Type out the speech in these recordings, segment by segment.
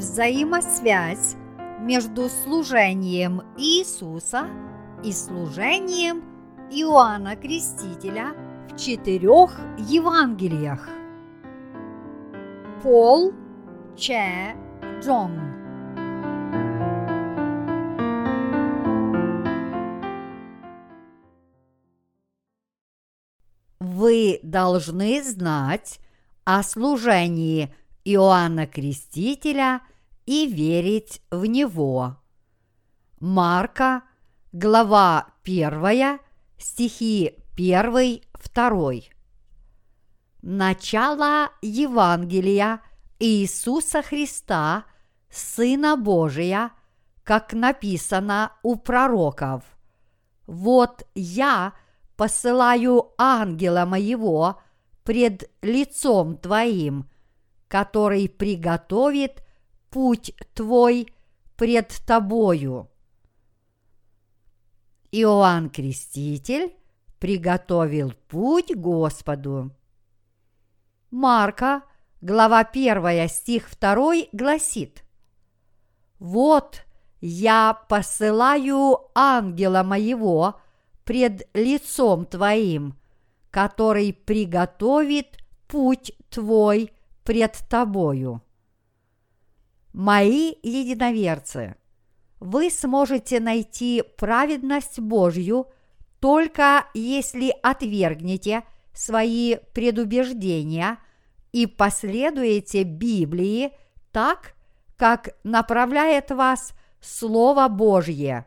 взаимосвязь между служением Иисуса и служением Иоанна Крестителя в четырех Евангелиях. Пол Че Джон Вы должны знать о служении Иоанна Крестителя и верить в него. Марка, глава 1, стихи 1, 2. Начало Евангелия Иисуса Христа, Сына Божия, как написано у пророков. Вот я посылаю ангела моего пред лицом твоим, который приготовит путь твой пред тобою. Иоанн Креститель приготовил путь Господу. Марка, глава 1, стих 2 гласит «Вот я посылаю ангела моего пред лицом твоим, который приготовит путь твой пред тобою. Мои единоверцы, вы сможете найти праведность Божью только если отвергнете свои предубеждения и последуете Библии так, как направляет вас Слово Божье.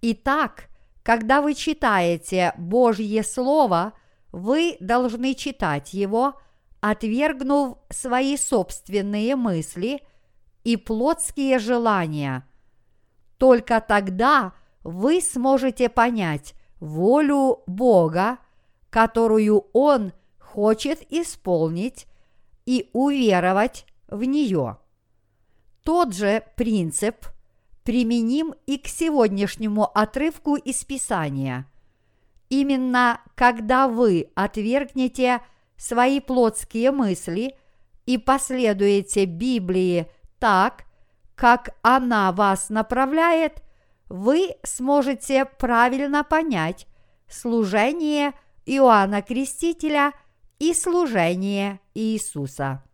Итак, когда вы читаете Божье Слово, вы должны читать его – отвергнув свои собственные мысли и плотские желания. Только тогда вы сможете понять волю Бога, которую Он хочет исполнить, и уверовать в нее. Тот же принцип применим и к сегодняшнему отрывку из Писания. Именно когда вы отвергнете – свои плотские мысли и последуете Библии так, как она вас направляет, вы сможете правильно понять служение Иоанна Крестителя и служение Иисуса.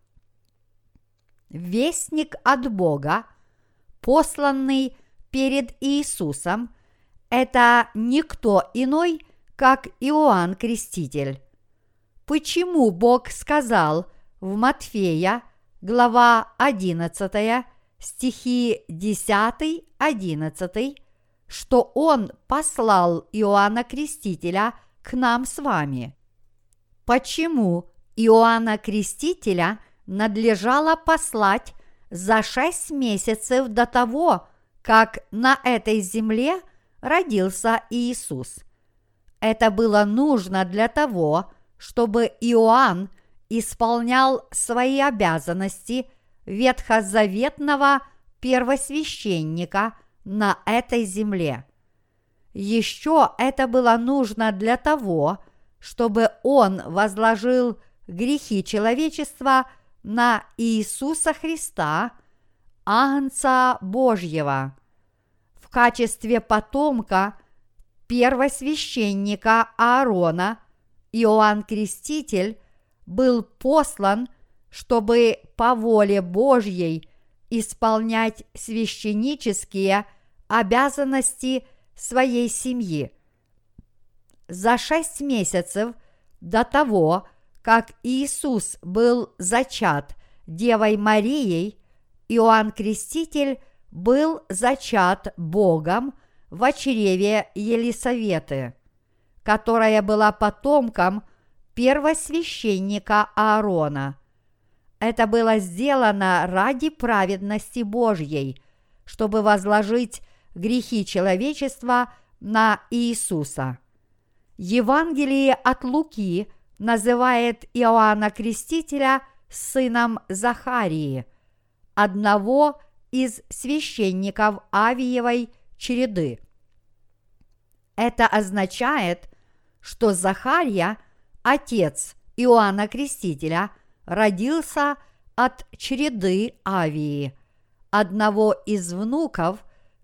Вестник от Бога, посланный перед Иисусом, это никто иной, как Иоанн Креститель почему Бог сказал в Матфея, глава 11, стихи 10-11, что Он послал Иоанна Крестителя к нам с вами. Почему Иоанна Крестителя надлежало послать за шесть месяцев до того, как на этой земле родился Иисус? Это было нужно для того, чтобы Иоанн исполнял свои обязанности ветхозаветного первосвященника на этой земле. Еще это было нужно для того, чтобы он возложил грехи человечества на Иисуса Христа, Агнца Божьего, в качестве потомка первосвященника Аарона – Иоанн Креститель был послан, чтобы по воле Божьей исполнять священнические обязанности своей семьи. За шесть месяцев до того, как Иисус был зачат Девой Марией, Иоанн Креститель был зачат Богом в чреве Елисаветы которая была потомком первосвященника Аарона. Это было сделано ради праведности Божьей, чтобы возложить грехи человечества на Иисуса. Евангелие от Луки называет Иоанна Крестителя сыном Захарии, одного из священников Авиевой череды. Это означает, что Захария, отец Иоанна Крестителя, родился от череды Авии, одного из внуков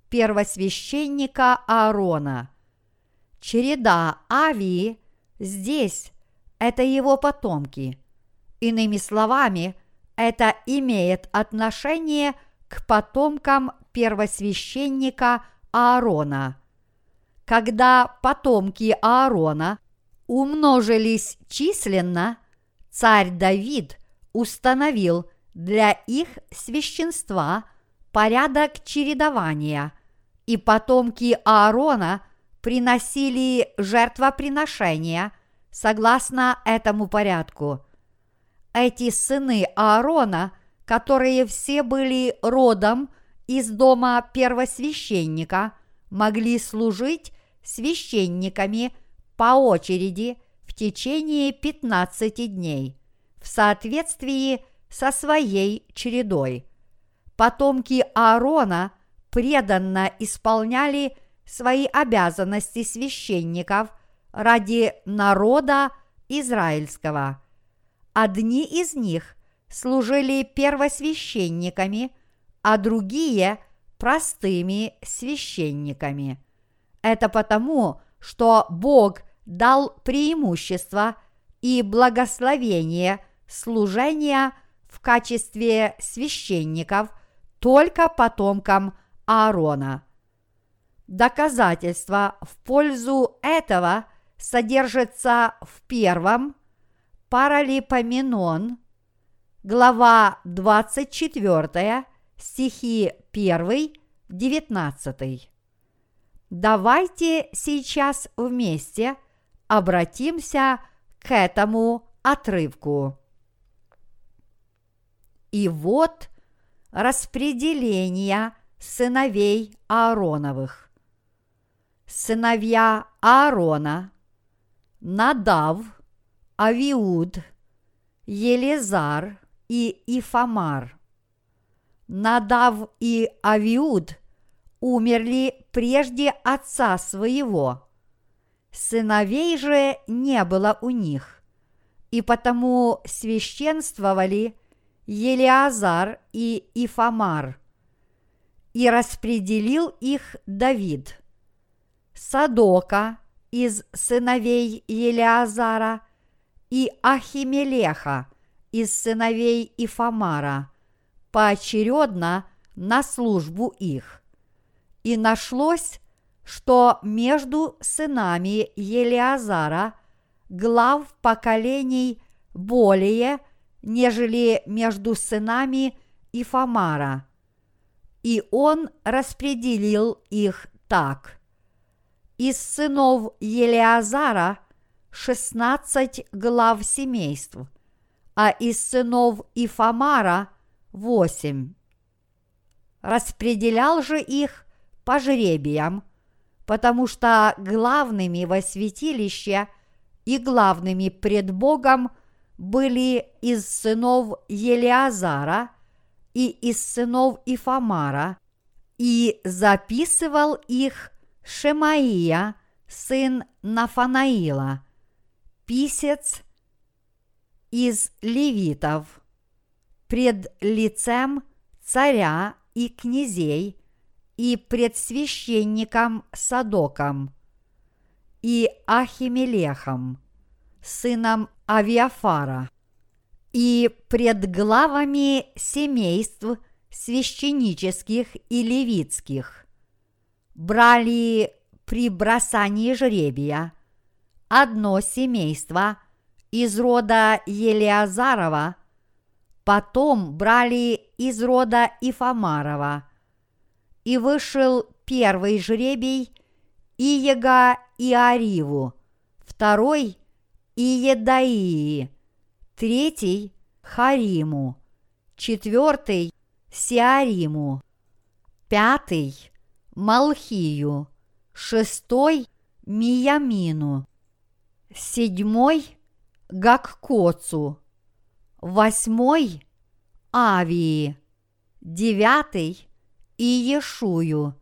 первосвященника Аарона. Череда Авии здесь – это его потомки. Иными словами, это имеет отношение к потомкам первосвященника Аарона. Когда потомки Аарона умножились численно, царь Давид установил для их священства порядок чередования, и потомки Аарона приносили жертвоприношения согласно этому порядку. Эти сыны Аарона, которые все были родом из дома первосвященника, могли служить священниками по очереди в течение 15 дней в соответствии со своей чередой. Потомки Аарона преданно исполняли свои обязанности священников ради народа израильского. Одни из них служили первосвященниками, а другие – простыми священниками. Это потому, что Бог дал преимущество и благословение служения в качестве священников только потомкам Аарона. Доказательство в пользу этого содержится в первом Паралипоменон, глава 24, стихи 1, 19. Давайте сейчас вместе обратимся к этому отрывку. И вот распределение сыновей Аароновых. Сыновья Аарона, Надав, Авиуд, Елизар и Ифамар. Надав и Авиуд умерли прежде отца своего. Сыновей же не было у них, и потому священствовали Елиазар и Ифамар, и распределил их Давид. Садока из сыновей Елиазара и Ахимелеха из сыновей Ифамара поочередно на службу их. И нашлось, что между сынами Елиазара глав поколений более, нежели между сынами Ифамара. И он распределил их так. Из сынов Елиазара шестнадцать глав семейств, а из сынов Ифамара восемь. Распределял же их по жребиям, потому что главными во святилище и главными пред Богом были из сынов Елиазара и из сынов Ифамара, и записывал их Шемаия, сын Нафанаила, писец из левитов, пред лицем царя и князей и пред священником Садоком и Ахимелехом, сыном Авиафара, и пред главами семейств священнических и левитских. Брали при бросании жребия одно семейство из рода Елиазарова, потом брали из рода Ифамарова – и вышел первый жребий Иега Иариву, второй Иедаии, третий Хариму, четвертый Сиариму, пятый Малхию, шестой Миямину, седьмой Гаккоцу, восьмой Авии, девятый Иешую,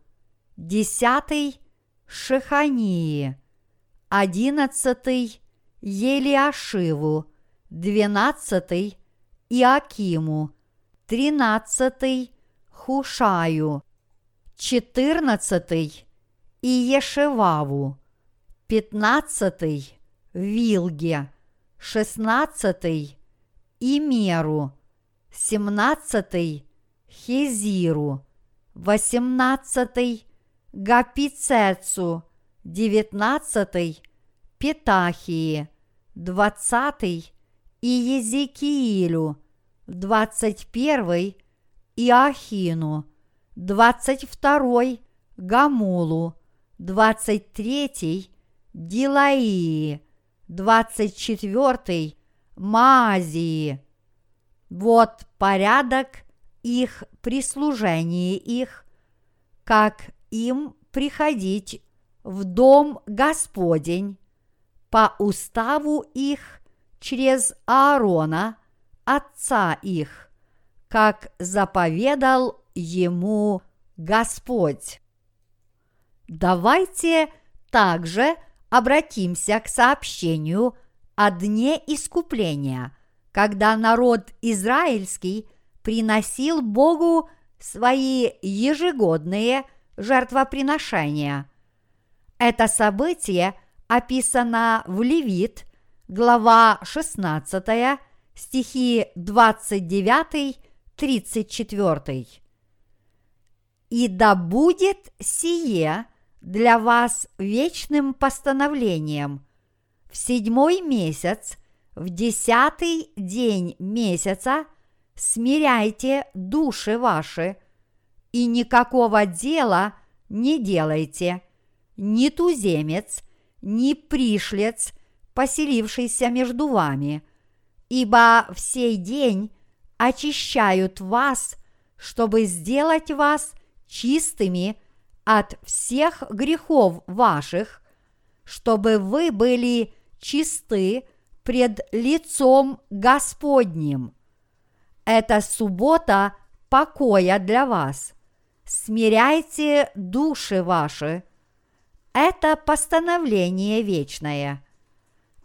десятый – Шехании, одиннадцатый – Елиашиву, двенадцатый – Иакиму, тринадцатый – Хушаю, четырнадцатый Иешеваву, пятнадцатый Вилге, шестнадцатый Имеру, семнадцатый Хезиру, восемнадцатый Гапицецу, девятнадцатый Петахии, двадцатый Иезекиилю, двадцать первый Иохину, двадцать второй Гамулу, двадцать третий Дилаии, двадцать четвертый Маазии. Вот порядок их прислужении их, как им приходить в дом Господень по уставу их через Аарона, отца их, как заповедал ему Господь. Давайте также обратимся к сообщению о дне искупления, когда народ израильский приносил Богу свои ежегодные жертвоприношения. Это событие описано в Левит, глава 16, стихи 29-34. «И да будет сие для вас вечным постановлением. В седьмой месяц, в десятый день месяца смиряйте души ваши, и никакого дела не делайте, ни туземец, ни пришлец, поселившийся между вами, ибо в сей день очищают вас, чтобы сделать вас чистыми от всех грехов ваших, чтобы вы были чисты пред лицом Господним. Это суббота покоя для вас. Смиряйте души ваши. Это постановление вечное.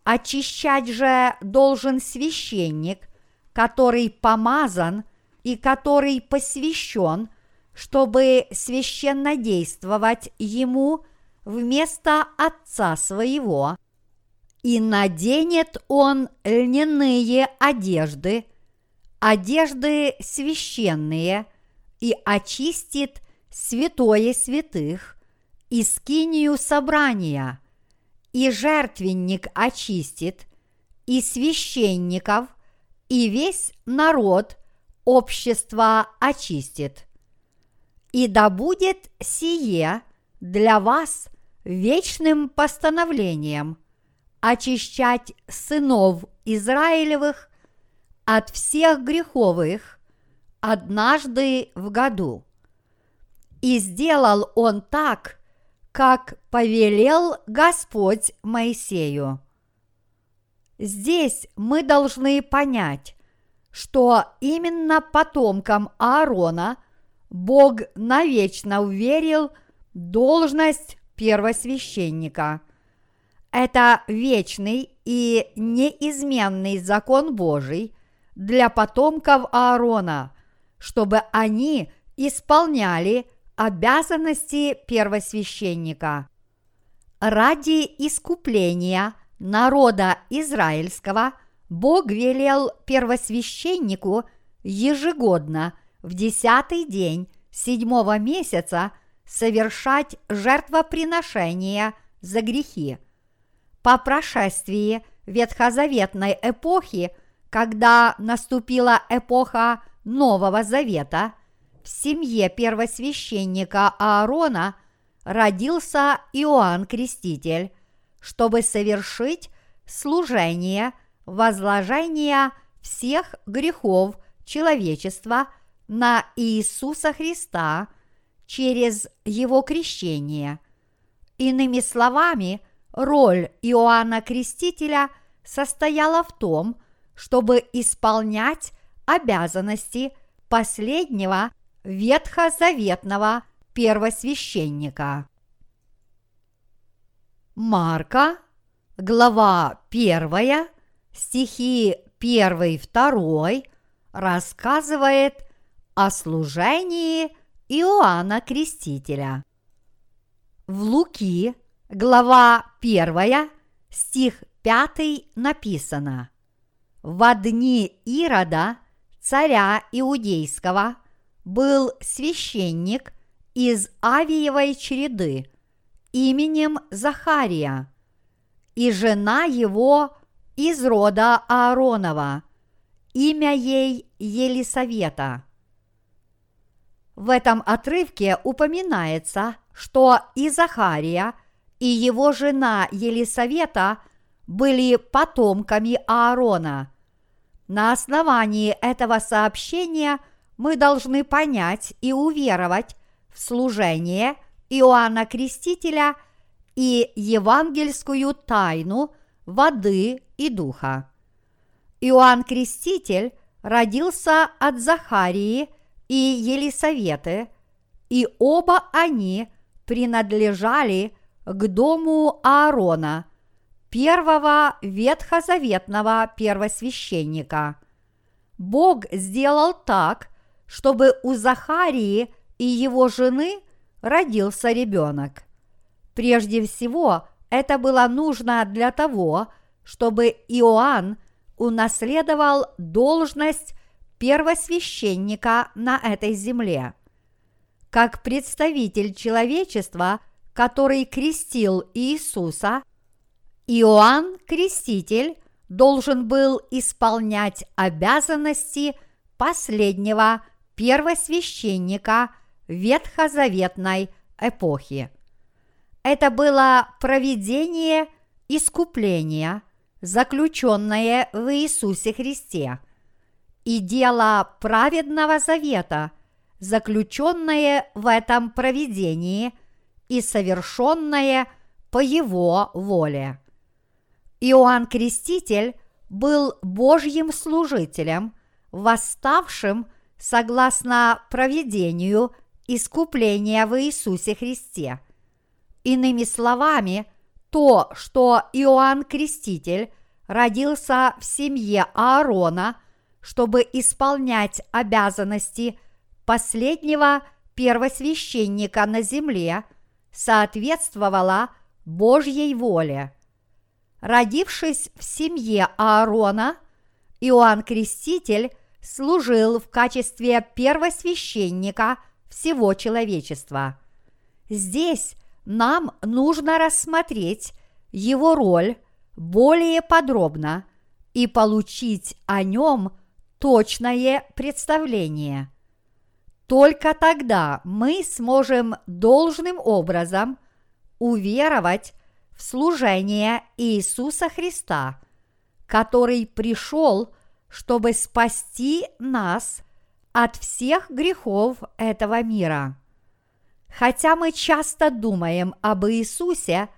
Очищать же должен священник, который помазан и который посвящен – чтобы священно действовать ему вместо отца своего, и наденет он льняные одежды, одежды священные, и очистит святое святых, и скинию собрания, и жертвенник очистит, и священников, и весь народ общество очистит – и да будет сие для вас вечным постановлением очищать сынов Израилевых от всех греховых однажды в году. И сделал он так, как повелел Господь Моисею. Здесь мы должны понять, что именно потомкам Аарона – Бог навечно уверил должность первосвященника. Это вечный и неизменный закон Божий для потомков Аарона, чтобы они исполняли обязанности первосвященника. Ради искупления народа израильского Бог велел первосвященнику ежегодно – в десятый день седьмого месяца совершать жертвоприношение за грехи. По прошествии ветхозаветной эпохи, когда наступила эпоха Нового Завета, в семье первосвященника Аарона родился Иоанн Креститель, чтобы совершить служение возложения всех грехов человечества – на Иисуса Христа через Его крещение. Иными словами, роль Иоанна Крестителя состояла в том, чтобы исполнять обязанности последнего ветхозаветного первосвященника. Марка, глава 1, стихи 1-2 рассказывает о служении Иоанна Крестителя. В Луки, глава 1, стих 5 написано «В дни Ирода, царя Иудейского, был священник из Авиевой череды именем Захария, и жена его из рода Ааронова, имя ей Елисавета. В этом отрывке упоминается, что и Захария, и его жена Елисавета были потомками Аарона. На основании этого сообщения мы должны понять и уверовать в служение Иоанна Крестителя и евангельскую тайну воды и духа. Иоанн Креститель родился от Захарии и Елисаветы, и оба они принадлежали к дому Аарона, первого ветхозаветного первосвященника. Бог сделал так, чтобы у Захарии и его жены родился ребенок. Прежде всего, это было нужно для того, чтобы Иоанн унаследовал должность первосвященника на этой земле. Как представитель человечества, который крестил Иисуса, Иоанн Креститель должен был исполнять обязанности последнего первосвященника ветхозаветной эпохи. Это было проведение искупления, заключенное в Иисусе Христе, и дело праведного завета, заключенное в этом проведении и совершенное по Его воле. Иоанн Креститель был Божьим служителем, восставшим согласно проведению искупления в Иисусе Христе – Иными словами, то, что Иоанн Креститель родился в семье Аарона, чтобы исполнять обязанности последнего первосвященника на земле, соответствовало Божьей воле. Родившись в семье Аарона, Иоанн Креститель служил в качестве первосвященника всего человечества. Здесь нам нужно рассмотреть его роль более подробно и получить о нем точное представление. Только тогда мы сможем должным образом уверовать служение Иисуса Христа, который пришел, чтобы спасти нас от всех грехов этого мира. Хотя мы часто думаем об Иисусе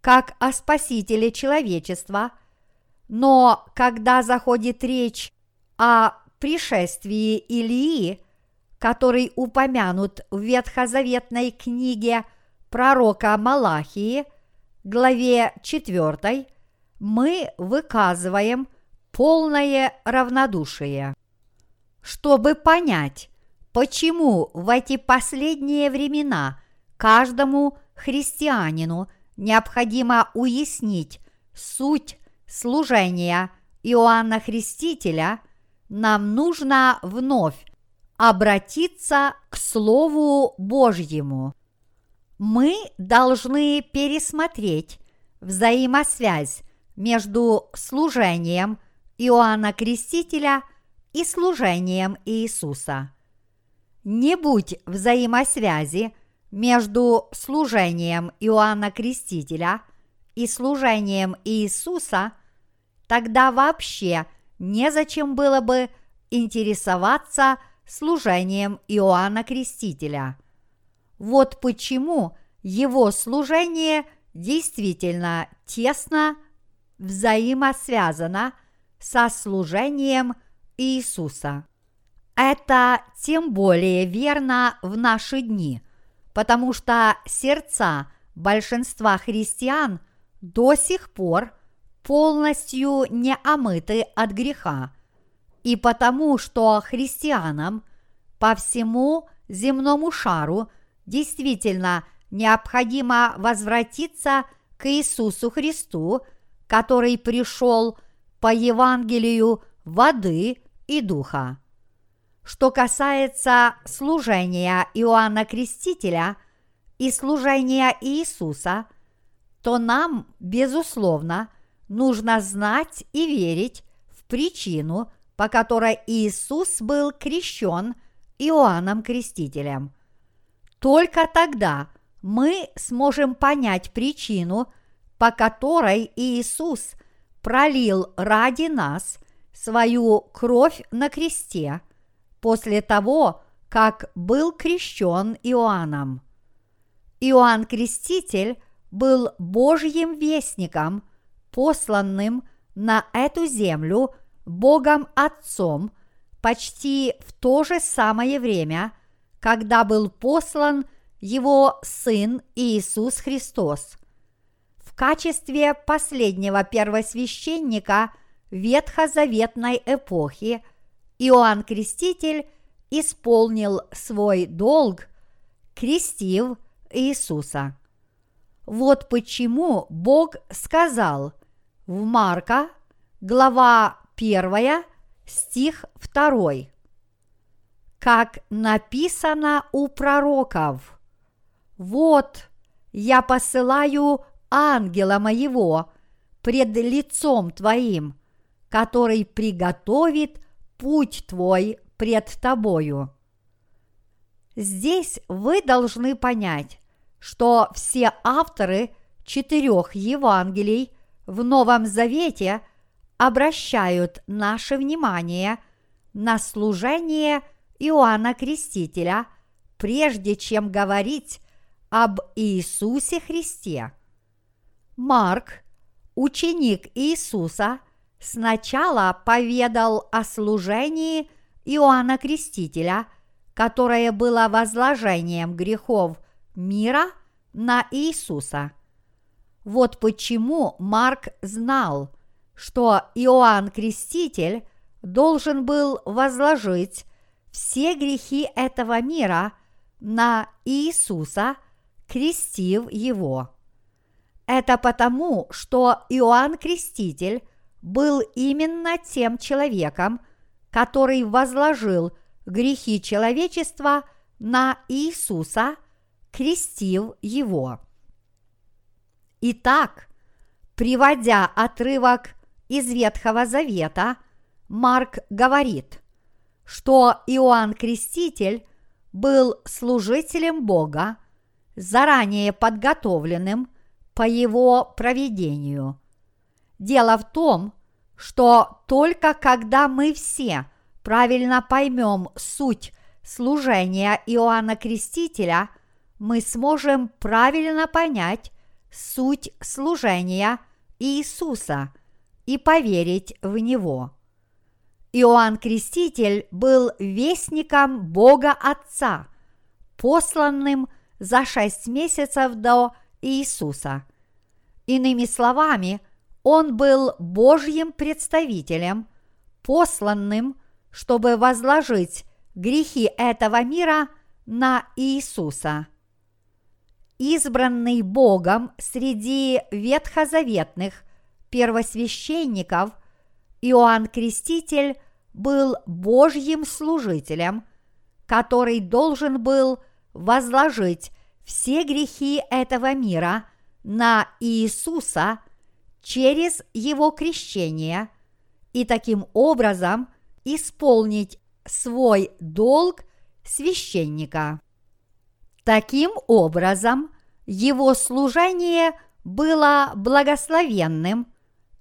как о Спасителе человечества, но когда заходит речь о пришествии Илии, который упомянут в ветхозаветной книге пророка Малахии, главе 4, мы выказываем полное равнодушие. Чтобы понять, почему в эти последние времена каждому христианину необходимо уяснить суть служения Иоанна Христителя, нам нужно вновь обратиться к Слову Божьему. Мы должны пересмотреть взаимосвязь между служением Иоанна Крестителя и служением Иисуса – не будь взаимосвязи между служением Иоанна Крестителя и служением Иисуса, тогда вообще незачем было бы интересоваться служением Иоанна Крестителя. Вот почему его служение действительно тесно взаимосвязано со служением Иисуса. Это тем более верно в наши дни, потому что сердца большинства христиан до сих пор полностью не омыты от греха, и потому что христианам по всему земному шару, действительно необходимо возвратиться к Иисусу Христу, который пришел по Евангелию воды и духа. Что касается служения Иоанна Крестителя и служения Иисуса, то нам, безусловно, нужно знать и верить в причину, по которой Иисус был крещен Иоанном Крестителем. Только тогда мы сможем понять причину, по которой Иисус пролил ради нас свою кровь на кресте после того, как был крещен Иоанном. Иоанн Креститель был Божьим вестником, посланным на эту землю Богом Отцом почти в то же самое время, когда был послан его Сын Иисус Христос. В качестве последнего первосвященника ветхозаветной эпохи Иоанн Креститель исполнил свой долг, крестив Иисуса. Вот почему Бог сказал в Марка, глава 1, стих 2. Как написано у пророков, «Вот я посылаю ангела моего пред лицом твоим, который приготовит путь твой пред тобою». Здесь вы должны понять, что все авторы четырех Евангелий в Новом Завете обращают наше внимание на служение Иоанна Крестителя, прежде чем говорить об Иисусе Христе. Марк, ученик Иисуса, сначала поведал о служении Иоанна Крестителя, которое было возложением грехов мира на Иисуса. Вот почему Марк знал, что Иоанн Креститель должен был возложить все грехи этого мира на Иисуса – крестив его. Это потому, что Иоанн Креститель был именно тем человеком, который возложил грехи человечества на Иисуса, крестив его. Итак, приводя отрывок из Ветхого Завета, Марк говорит, что Иоанн Креститель был служителем Бога, заранее подготовленным по его проведению. Дело в том, что только когда мы все правильно поймем суть служения Иоанна Крестителя, мы сможем правильно понять суть служения Иисуса и поверить в Него. Иоанн Креститель был вестником Бога Отца, посланным – за шесть месяцев до Иисуса. Иными словами, он был Божьим представителем, посланным, чтобы возложить грехи этого мира на Иисуса. Избранный Богом среди ветхозаветных первосвященников Иоанн Креститель был Божьим служителем, который должен был – возложить все грехи этого мира на Иисуса через Его крещение и таким образом исполнить свой долг священника. Таким образом, его служение было благословенным,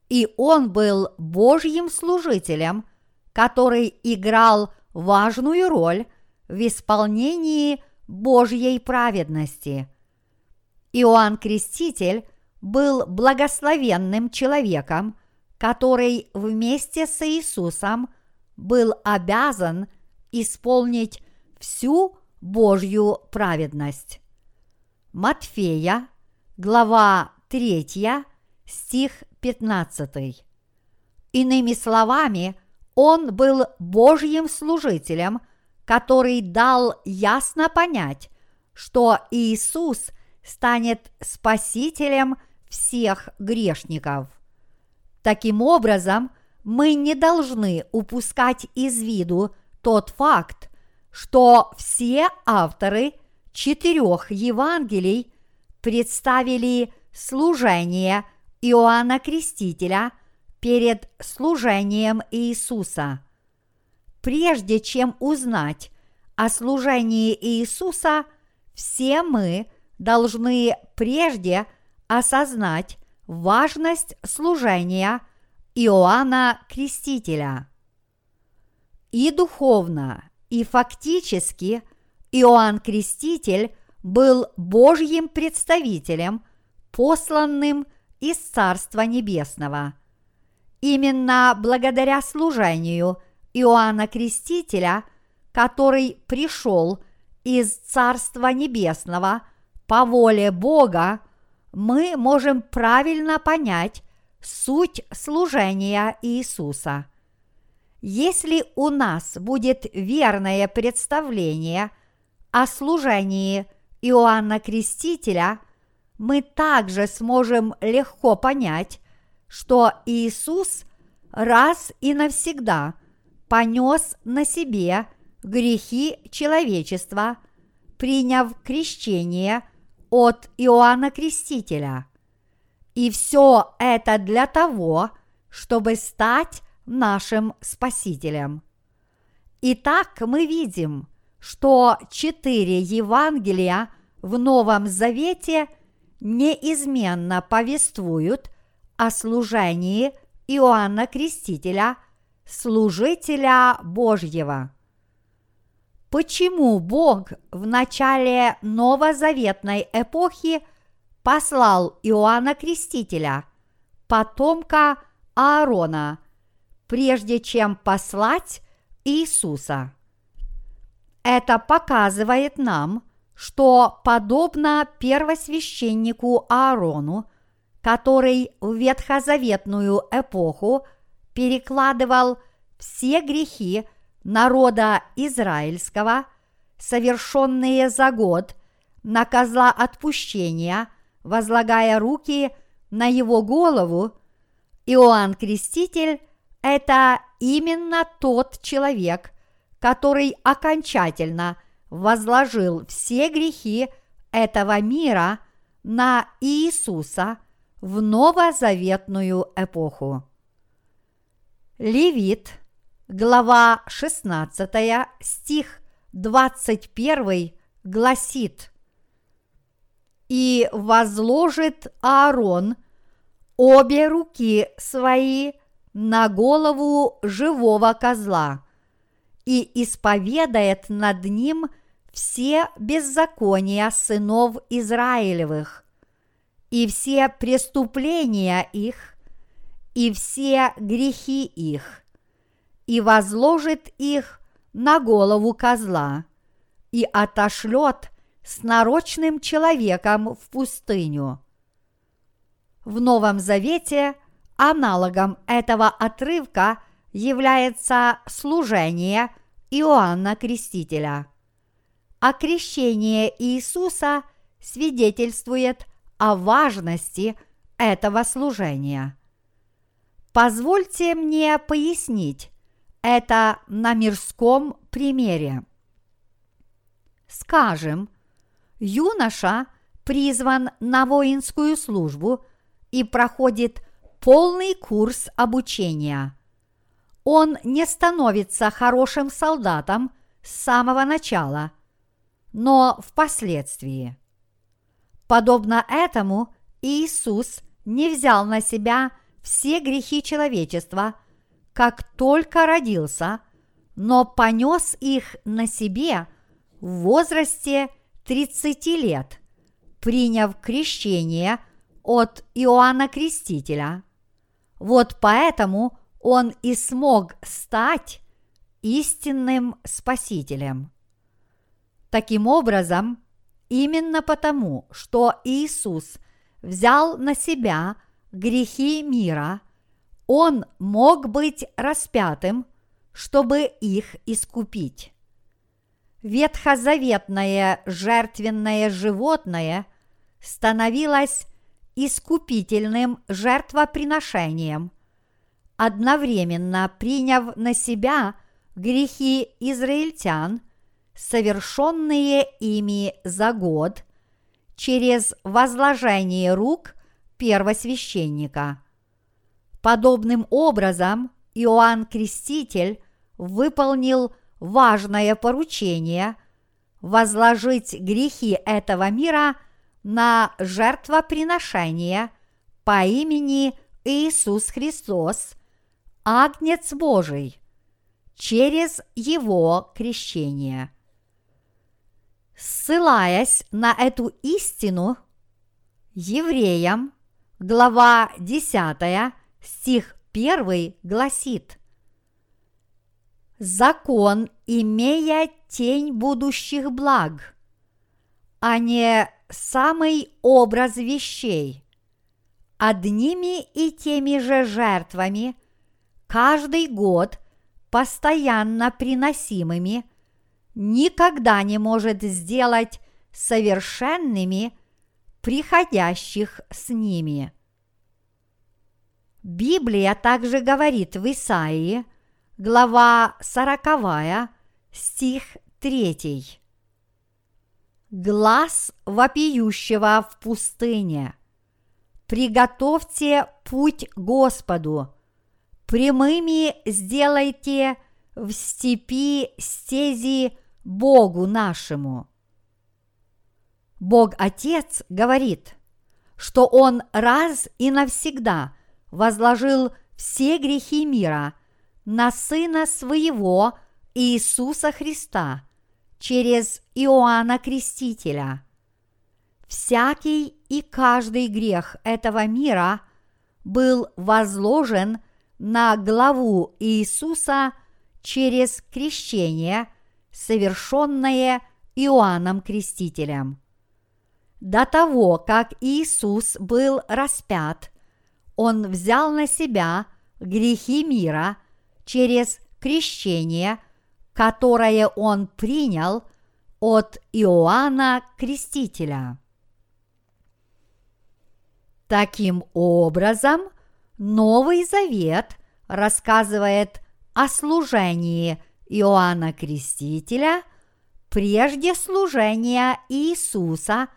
и он был Божьим служителем, который играл важную роль в исполнении Божьей праведности. Иоанн Креститель был благословенным человеком, который вместе с Иисусом был обязан исполнить всю Божью праведность. Матфея, глава 3, стих 15. Иными словами, он был Божьим служителем, который дал ясно понять, что Иисус станет спасителем всех грешников. Таким образом, мы не должны упускать из виду тот факт, что все авторы четырех Евангелий представили служение Иоанна Крестителя перед служением Иисуса. Прежде чем узнать о служении Иисуса, все мы должны прежде осознать важность служения Иоанна Крестителя. И духовно, и фактически Иоанн Креститель был Божьим представителем, посланным из Царства Небесного. Именно благодаря служению Иоанна Крестителя, который пришел из Царства Небесного по воле Бога, мы можем правильно понять суть служения Иисуса. Если у нас будет верное представление о служении Иоанна Крестителя, мы также сможем легко понять, что Иисус раз и навсегда понес на себе грехи человечества, приняв крещение от Иоанна Крестителя. И все это для того, чтобы стать нашим Спасителем. Итак, мы видим, что четыре Евангелия в Новом Завете неизменно повествуют о служении Иоанна Крестителя, служителя Божьего. Почему Бог в начале новозаветной эпохи послал Иоанна Крестителя, потомка Аарона – прежде чем послать Иисуса. Это показывает нам, что подобно первосвященнику Аарону, который в ветхозаветную эпоху перекладывал все грехи народа израильского, совершенные за год, на козла отпущения, возлагая руки на его голову, Иоанн Креститель это именно тот человек, который окончательно возложил все грехи этого мира на Иисуса в новозаветную эпоху. Левит, глава 16, стих 21 гласит «И возложит Аарон обе руки свои на голову живого козла и исповедает над ним все беззакония сынов Израилевых и все преступления их и все грехи их и возложит их на голову козла и отошлет с нарочным человеком в пустыню. В Новом Завете Аналогом этого отрывка является служение Иоанна Крестителя. А крещение Иисуса свидетельствует о важности этого служения. Позвольте мне пояснить это на мирском примере. Скажем, юноша призван на воинскую службу и проходит полный курс обучения. Он не становится хорошим солдатом с самого начала, но впоследствии. Подобно этому Иисус не взял на себя все грехи человечества, как только родился, но понес их на себе в возрасте 30 лет, приняв крещение от Иоанна Крестителя – вот поэтому он и смог стать истинным Спасителем. Таким образом, именно потому, что Иисус взял на себя грехи мира, он мог быть распятым, чтобы их искупить. ветхозаветное жертвенное животное становилось искупительным жертвоприношением, одновременно приняв на себя грехи израильтян, совершенные ими за год, через возложение рук первосвященника. Подобным образом Иоанн Креститель выполнил важное поручение возложить грехи этого мира на жертвоприношение по имени Иисус Христос, Агнец Божий, через Его крещение. Ссылаясь на эту истину, евреям, глава 10, стих 1 гласит «Закон, имея тень будущих благ, а не самый образ вещей, одними и теми же жертвами, каждый год постоянно приносимыми, никогда не может сделать совершенными приходящих с ними. Библия также говорит в Исаии, глава 40, стих 3. Глаз вопиющего в пустыне. Приготовьте путь Господу, прямыми сделайте в степи стези Богу нашему. Бог Отец говорит, что Он раз и навсегда – возложил все грехи мира на Сына Своего Иисуса Христа через Иоанна Крестителя. Всякий и каждый грех этого мира был возложен на главу Иисуса через крещение, совершенное Иоанном Крестителем. До того, как Иисус был распят он взял на себя грехи мира через крещение, которое Он принял от Иоанна Крестителя. Таким образом, Новый Завет рассказывает о служении Иоанна Крестителя прежде служения Иисуса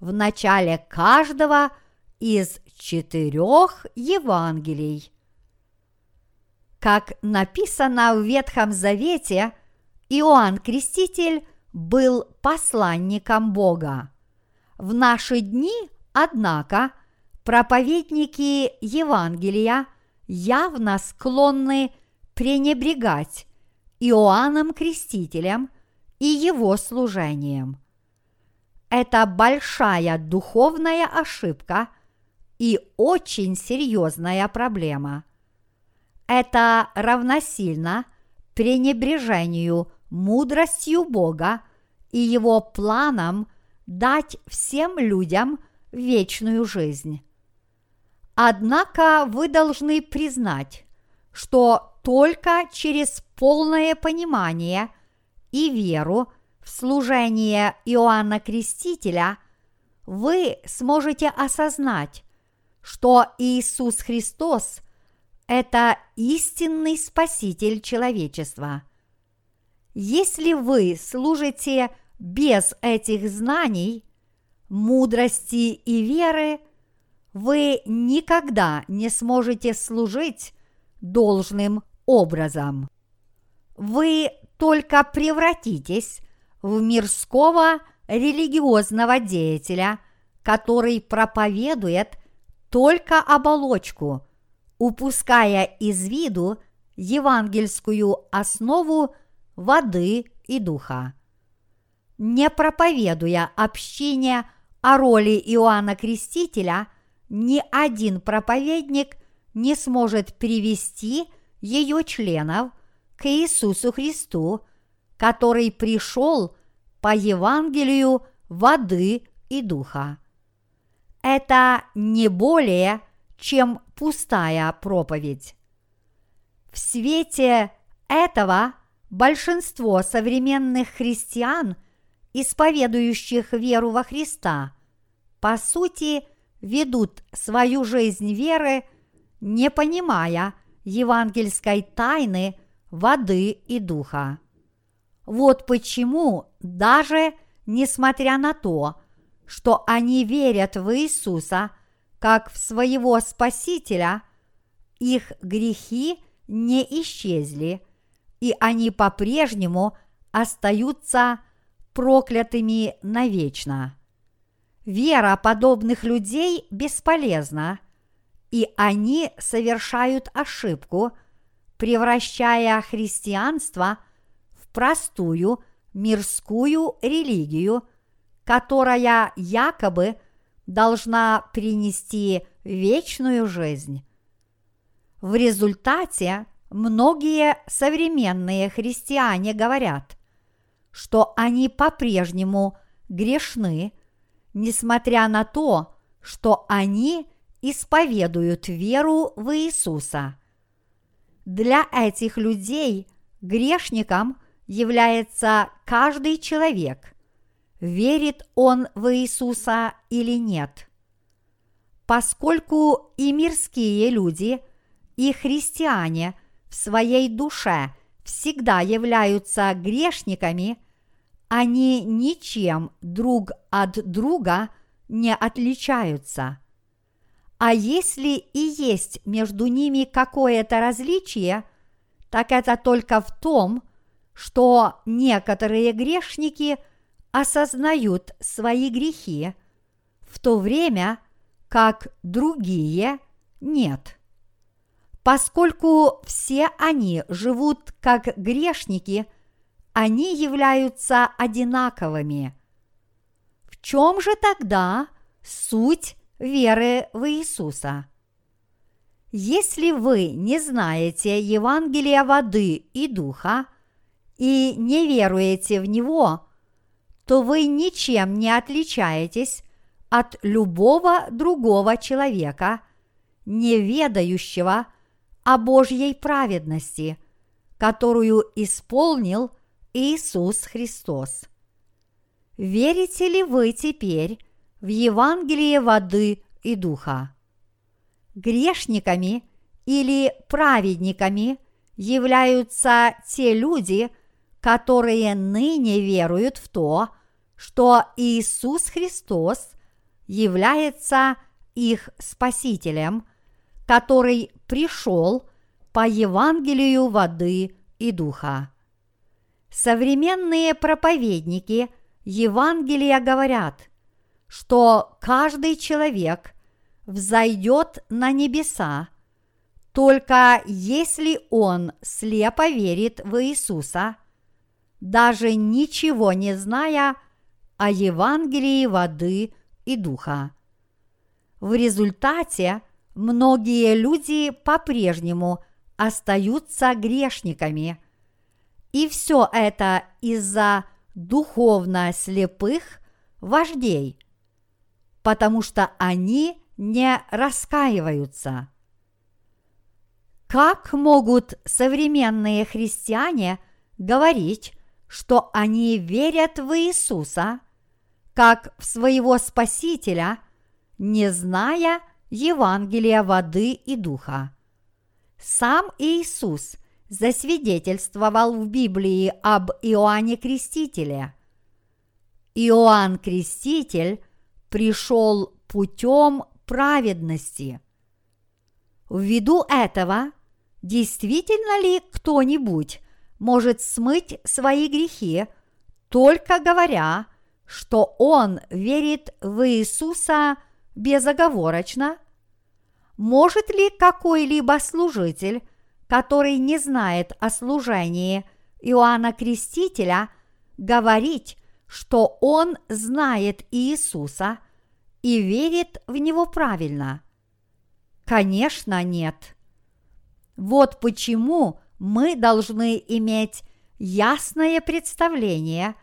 в начале каждого из четырех Евангелий. Как написано в Ветхом Завете, Иоанн Креститель был посланником Бога. В наши дни, однако, проповедники Евангелия явно склонны пренебрегать Иоанном Крестителем и его служением. Это большая духовная ошибка – и очень серьезная проблема. Это равносильно пренебрежению мудростью Бога и его планом дать всем людям вечную жизнь. Однако вы должны признать, что только через полное понимание и веру в служение Иоанна Крестителя вы сможете осознать, что Иисус Христос – это истинный Спаситель человечества. Если вы служите без этих знаний, мудрости и веры, вы никогда не сможете служить должным образом. Вы только превратитесь в мирского религиозного деятеля, который проповедует только оболочку, упуская из виду евангельскую основу воды и духа. Не проповедуя общение о роли Иоанна Крестителя, ни один проповедник не сможет привести ее членов к Иисусу Христу, который пришел по Евангелию воды и духа это не более, чем пустая проповедь. В свете этого большинство современных христиан, исповедующих веру во Христа, по сути, ведут свою жизнь веры, не понимая евангельской тайны воды и духа. Вот почему, даже несмотря на то, что они верят в Иисуса как в своего Спасителя, их грехи не исчезли, и они по-прежнему остаются проклятыми навечно. Вера подобных людей бесполезна, и они совершают ошибку, превращая христианство в простую мирскую религию, которая якобы должна принести вечную жизнь. В результате многие современные христиане говорят, что они по-прежнему грешны, несмотря на то, что они исповедуют веру в Иисуса. Для этих людей грешником является каждый человек, верит он в Иисуса или нет. Поскольку и мирские люди – и христиане в своей душе всегда являются грешниками, они ничем друг от друга не отличаются. А если и есть между ними какое-то различие, так это только в том, что некоторые грешники осознают свои грехи, в то время как другие нет. Поскольку все они живут как грешники, они являются одинаковыми. В чем же тогда суть веры в Иисуса? Если вы не знаете Евангелия воды и духа и не веруете в него, то вы ничем не отличаетесь от любого другого человека, не ведающего – о Божьей праведности, которую исполнил Иисус Христос. Верите ли вы теперь в Евангелие воды и духа? Грешниками или праведниками являются те люди, которые ныне веруют в то, что Иисус Христос является их Спасителем – который пришел по Евангелию воды и духа. Современные проповедники Евангелия говорят, что каждый человек взойдет на небеса, только если он слепо верит в Иисуса, даже ничего не зная о Евангелии воды и духа. В результате многие люди по-прежнему остаются грешниками. И все это из-за духовно слепых вождей, потому что они не раскаиваются. Как могут современные христиане говорить, что они верят в Иисуса, как в своего Спасителя, не зная Евангелия воды и духа. Сам Иисус засвидетельствовал в Библии об Иоанне Крестителе. Иоанн Креститель пришел путем праведности. Ввиду этого, действительно ли кто-нибудь может смыть свои грехи, только говоря, что он верит в Иисуса – безоговорочно? Может ли какой-либо служитель, который не знает о служении Иоанна Крестителя, говорить, что он знает Иисуса и верит в него правильно? Конечно, нет. Вот почему мы должны иметь ясное представление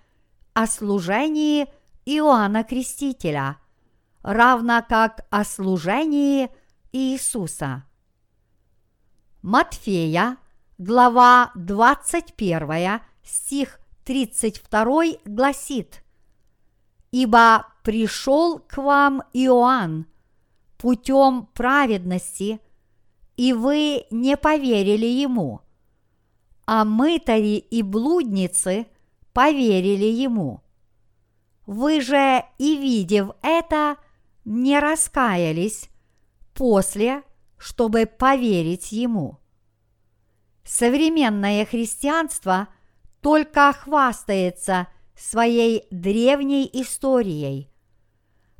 о служении Иоанна Крестителя – равно как о служении Иисуса. Матфея, глава 21, стих 32 гласит «Ибо пришел к вам Иоанн путем праведности, и вы не поверили ему, а мытари и блудницы поверили ему. Вы же, и видев это, не раскаялись после, чтобы поверить ему. Современное христианство только хвастается своей древней историей.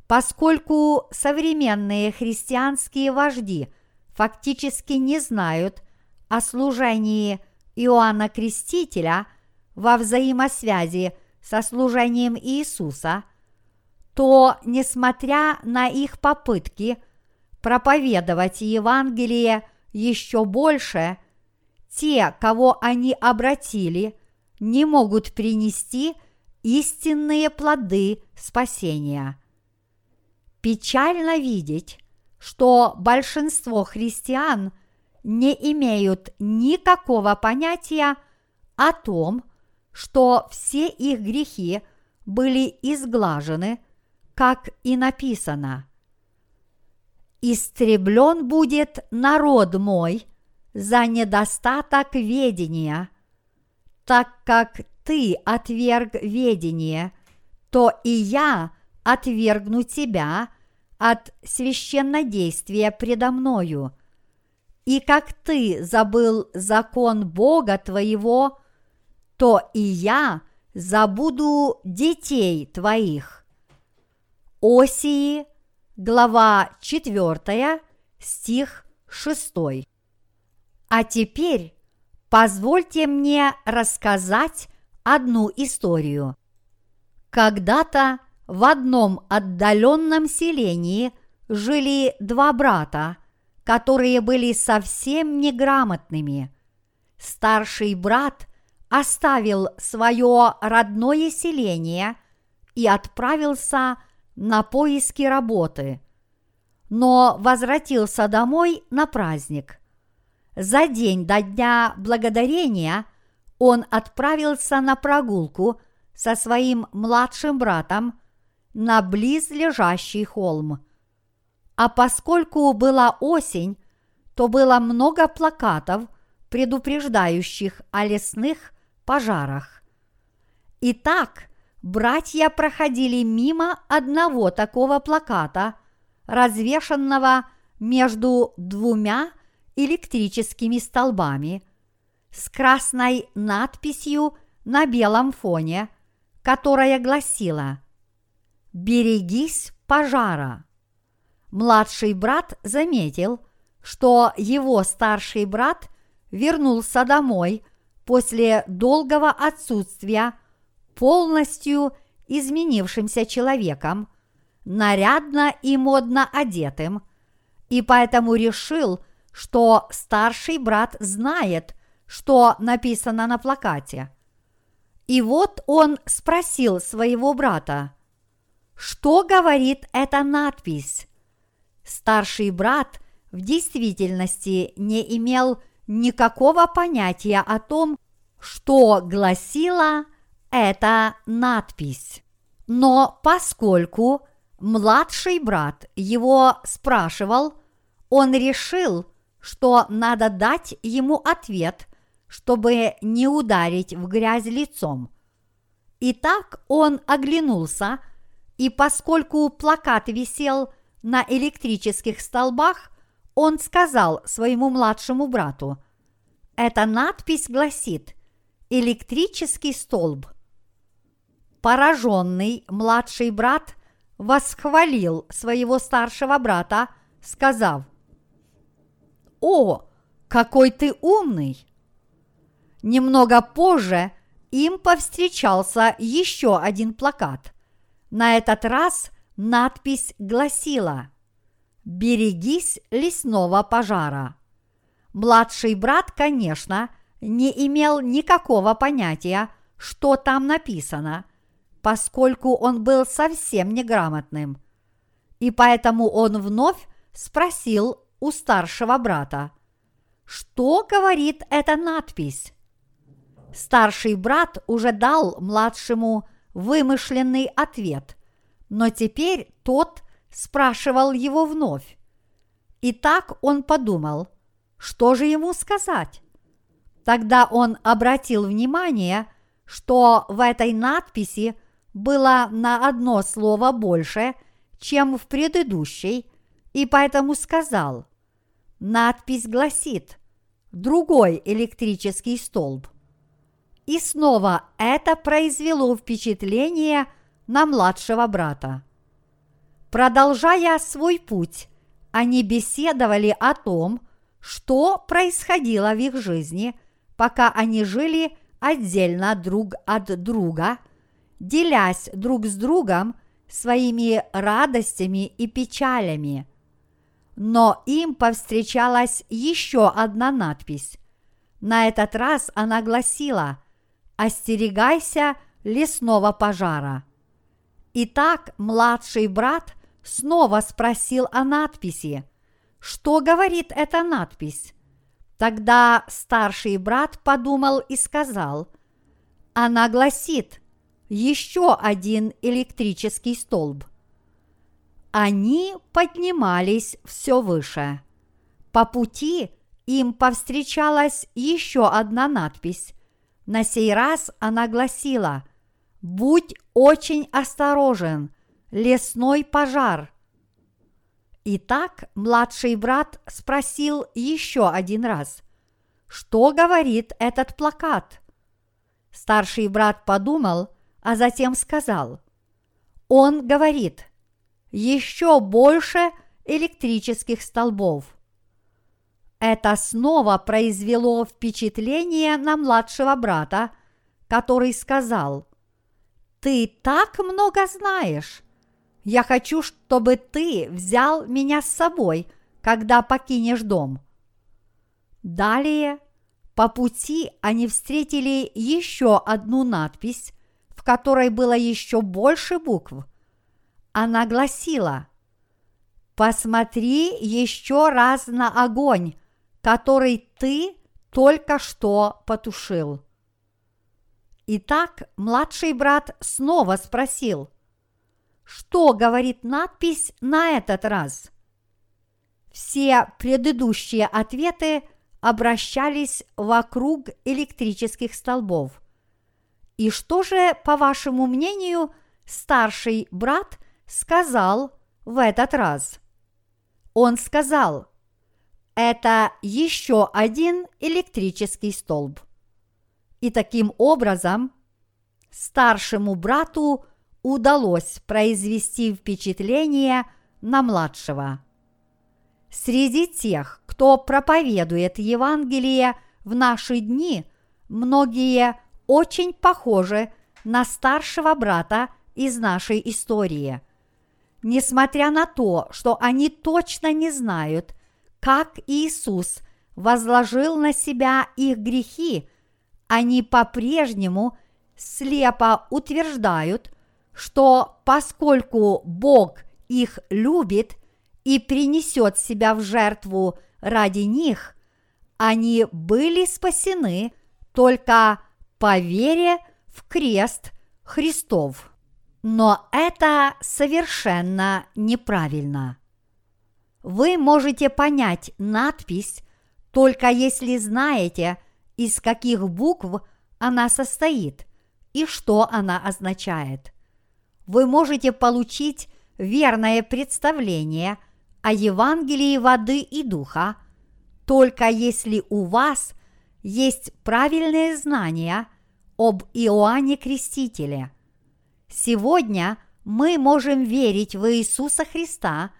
Поскольку современные христианские вожди фактически не знают о служении Иоанна Крестителя во взаимосвязи со служением Иисуса, то, несмотря на их попытки проповедовать Евангелие еще больше, те, кого они обратили, не могут принести истинные плоды спасения. Печально видеть, что большинство христиан не имеют никакого понятия о том, что все их грехи были изглажены, как и написано. «Истреблен будет народ мой за недостаток ведения, так как ты отверг ведение, то и я отвергну тебя от священнодействия предо мною. И как ты забыл закон Бога твоего, то и я забуду детей твоих. Осии, глава 4, стих 6. А теперь позвольте мне рассказать одну историю. Когда-то в одном отдаленном селении жили два брата, которые были совсем неграмотными. Старший брат оставил свое родное селение и отправился на поиски работы, но возвратился домой на праздник. За день до Дня Благодарения он отправился на прогулку со своим младшим братом – на близлежащий холм. А поскольку была осень, то было много плакатов, предупреждающих о лесных пожарах. Итак, братья проходили мимо одного такого плаката, развешанного между двумя электрическими столбами, с красной надписью на белом фоне, которая гласила «Берегись пожара». Младший брат заметил, что его старший брат вернулся домой после долгого отсутствия полностью изменившимся человеком, нарядно и модно одетым, и поэтому решил, что старший брат знает, что написано на плакате. И вот он спросил своего брата, что говорит эта надпись? Старший брат в действительности не имел никакого понятия о том, что гласила эта надпись. Но поскольку младший брат его спрашивал, он решил, что надо дать ему ответ, чтобы не ударить в грязь лицом. Итак, он оглянулся – и поскольку плакат висел на электрических столбах, он сказал своему младшему брату, «Эта надпись гласит «Электрический столб». Пораженный младший брат восхвалил своего старшего брата, сказав, «О, какой ты умный!» Немного позже им повстречался еще один плакат – на этот раз надпись гласила «Берегись лесного пожара». Младший брат, конечно, не имел никакого понятия, что там написано, поскольку он был совсем неграмотным. И поэтому он вновь спросил у старшего брата, что говорит эта надпись. Старший брат уже дал младшему вымышленный ответ, но теперь тот спрашивал его вновь. И так он подумал, что же ему сказать? Тогда он обратил внимание, что в этой надписи было на одно слово больше, чем в предыдущей, и поэтому сказал, надпись гласит «Другой электрический столб». И снова это произвело впечатление на младшего брата. Продолжая свой путь, они беседовали о том, что происходило в их жизни, пока они жили отдельно друг от друга, делясь друг с другом своими радостями и печалями. Но им повстречалась еще одна надпись. На этот раз она гласила «Остерегайся лесного пожара». Итак, младший брат снова спросил о надписи – что говорит эта надпись? Тогда старший брат подумал и сказал, она гласит еще один электрический столб. Они поднимались все выше. По пути им повстречалась еще одна надпись. На сей раз она гласила «Будь очень осторожен, лесной пожар». Итак, младший брат спросил еще один раз, что говорит этот плакат? Старший брат подумал, а затем сказал, он говорит, еще больше электрических столбов. Это снова произвело впечатление на младшего брата, который сказал, «Ты так много знаешь! Я хочу, чтобы ты взял меня с собой, когда покинешь дом. Далее по пути они встретили еще одну надпись, в которой было еще больше букв. Она гласила «Посмотри еще раз на огонь, который ты только что потушил». Итак, младший брат снова спросил – что говорит надпись на этот раз? Все предыдущие ответы обращались вокруг электрических столбов. И что же, по вашему мнению, старший брат сказал в этот раз? Он сказал, это еще один электрический столб. И таким образом старшему брату удалось произвести впечатление на младшего. Среди тех, кто проповедует Евангелие в наши дни, многие очень похожи на старшего брата из нашей истории. Несмотря на то, что они точно не знают, как Иисус возложил на себя их грехи, они по-прежнему слепо утверждают, что поскольку Бог их любит и принесет себя в жертву ради них, они были спасены только по вере в крест Христов. Но это совершенно неправильно. Вы можете понять надпись только если знаете, из каких букв она состоит и что она означает вы можете получить верное представление о Евангелии воды и духа, только если у вас есть правильные знания об Иоанне Крестителе. Сегодня мы можем верить в Иисуса Христа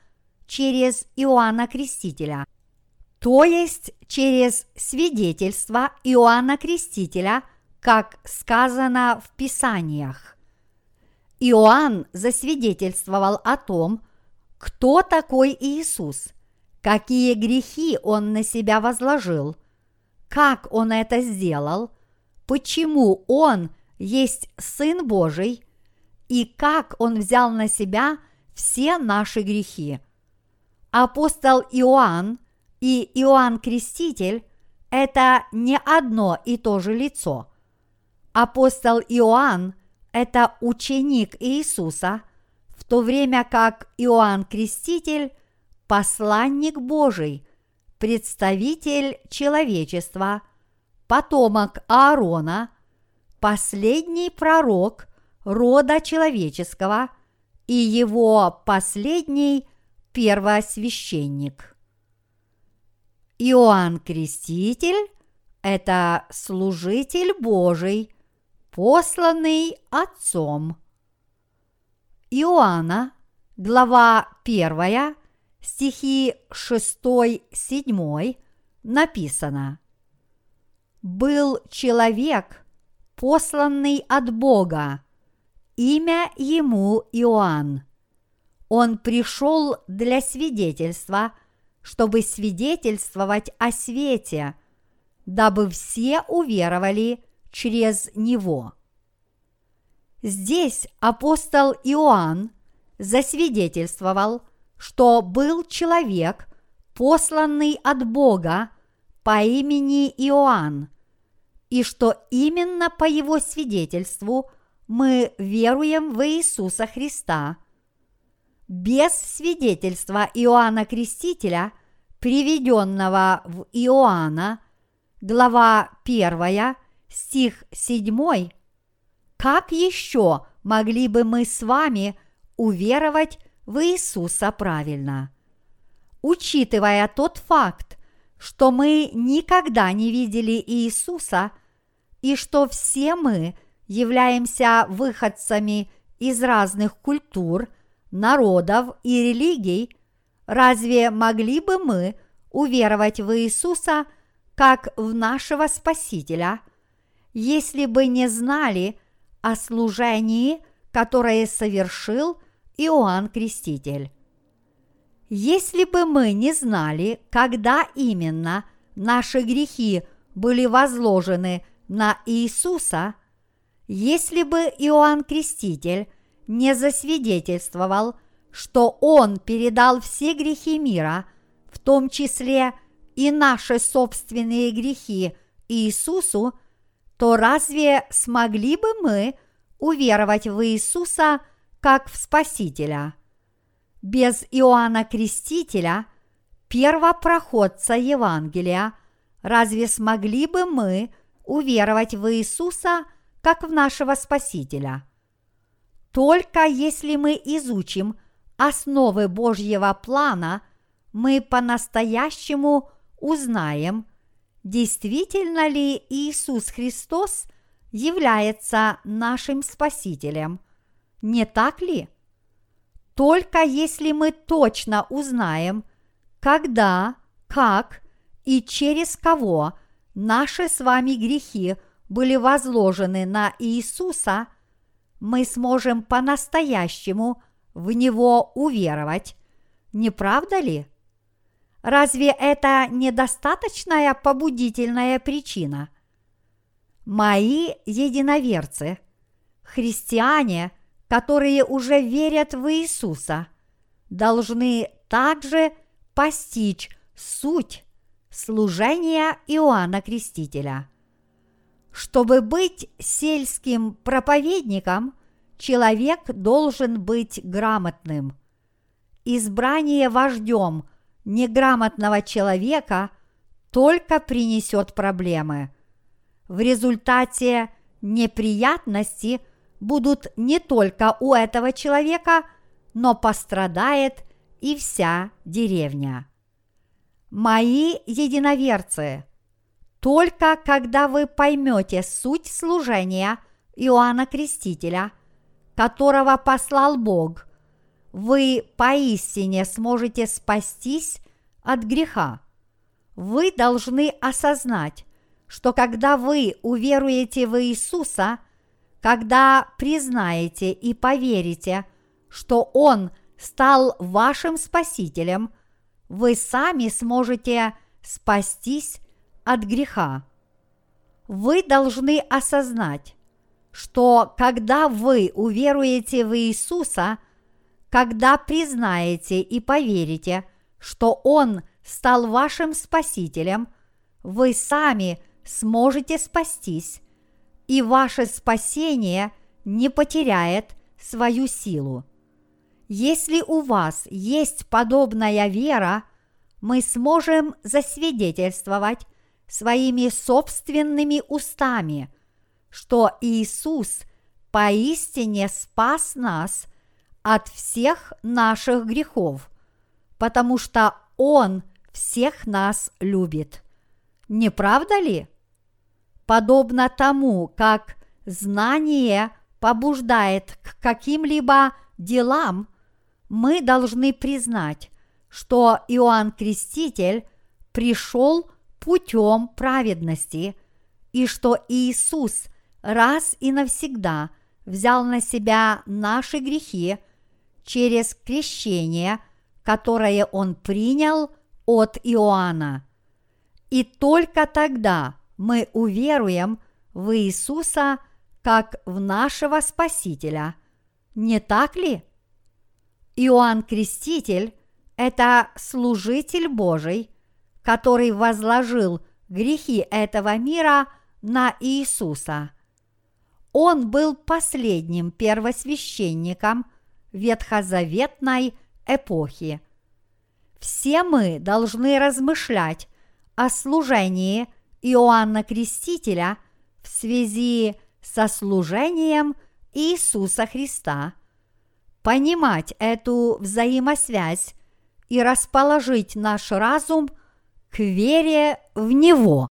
через Иоанна Крестителя, то есть через свидетельство Иоанна Крестителя, как сказано в Писаниях. Иоанн засвидетельствовал о том, кто такой Иисус, какие грехи он на себя возложил, как он это сделал, почему он есть Сын Божий и как он взял на себя все наши грехи. Апостол Иоанн и Иоанн Креститель это не одно и то же лицо. Апостол Иоанн – это ученик Иисуса, в то время как Иоанн Креститель – посланник Божий, представитель человечества, потомок Аарона, последний пророк рода человеческого и его последний первосвященник. Иоанн Креститель – это служитель Божий, посланный Отцом. Иоанна, глава 1, стихи 6-7 написано «Был человек, посланный от Бога, имя ему Иоанн. Он пришел для свидетельства – чтобы свидетельствовать о свете, дабы все уверовали через него. Здесь апостол Иоанн засвидетельствовал, что был человек, посланный от Бога по имени Иоанн, и что именно по его свидетельству мы веруем в Иисуса Христа – без свидетельства Иоанна Крестителя, приведенного в Иоанна, глава 1, стих 7, как еще могли бы мы с вами уверовать в Иисуса правильно? Учитывая тот факт, что мы никогда не видели Иисуса и что все мы являемся выходцами из разных культур – народов и религий, разве могли бы мы уверовать в Иисуса как в нашего Спасителя, если бы не знали о служении, которое совершил Иоанн Креститель? Если бы мы не знали, когда именно наши грехи были возложены на Иисуса, если бы Иоанн Креститель не засвидетельствовал, что Он передал все грехи мира, в том числе и наши собственные грехи Иисусу, то разве смогли бы мы уверовать в Иисуса как в Спасителя? Без Иоанна Крестителя, первопроходца Евангелия, разве смогли бы мы уверовать в Иисуса как в нашего Спасителя – только если мы изучим основы Божьего плана, мы по-настоящему узнаем, действительно ли Иисус Христос является нашим Спасителем. Не так ли? Только если мы точно узнаем, когда, как и через кого наши с вами грехи были возложены на Иисуса – мы сможем по-настоящему в Него уверовать, не правда ли? Разве это недостаточная побудительная причина? Мои единоверцы, христиане, которые уже верят в Иисуса, должны также постичь суть служения Иоанна Крестителя – чтобы быть сельским проповедником, человек должен быть грамотным. Избрание вождем неграмотного человека только принесет проблемы. В результате неприятности будут не только у этого человека, но пострадает и вся деревня. Мои единоверцы – только когда вы поймете суть служения Иоанна Крестителя, которого послал Бог, вы поистине сможете спастись от греха. Вы должны осознать, что когда вы уверуете в Иисуса, когда признаете и поверите, что Он стал вашим Спасителем, вы сами сможете спастись от греха. Вы должны осознать, что когда вы уверуете в Иисуса, когда признаете и поверите, что Он стал вашим Спасителем, вы сами сможете спастись, и ваше спасение не потеряет свою силу. Если у вас есть подобная вера, мы сможем засвидетельствовать своими собственными устами, что Иисус поистине спас нас от всех наших грехов, потому что Он всех нас любит. Не правда ли? Подобно тому, как знание побуждает к каким-либо делам, мы должны признать, что Иоанн Креститель пришел путем праведности и что Иисус раз и навсегда взял на себя наши грехи через крещение, которое Он принял от Иоанна. И только тогда мы уверуем в Иисуса как в нашего Спасителя. Не так ли? Иоанн Креститель – это служитель Божий, который возложил грехи этого мира на Иисуса. Он был последним первосвященником ветхозаветной эпохи. Все мы должны размышлять о служении Иоанна Крестителя в связи со служением Иисуса Христа – понимать эту взаимосвязь и расположить наш разум к вере в Него.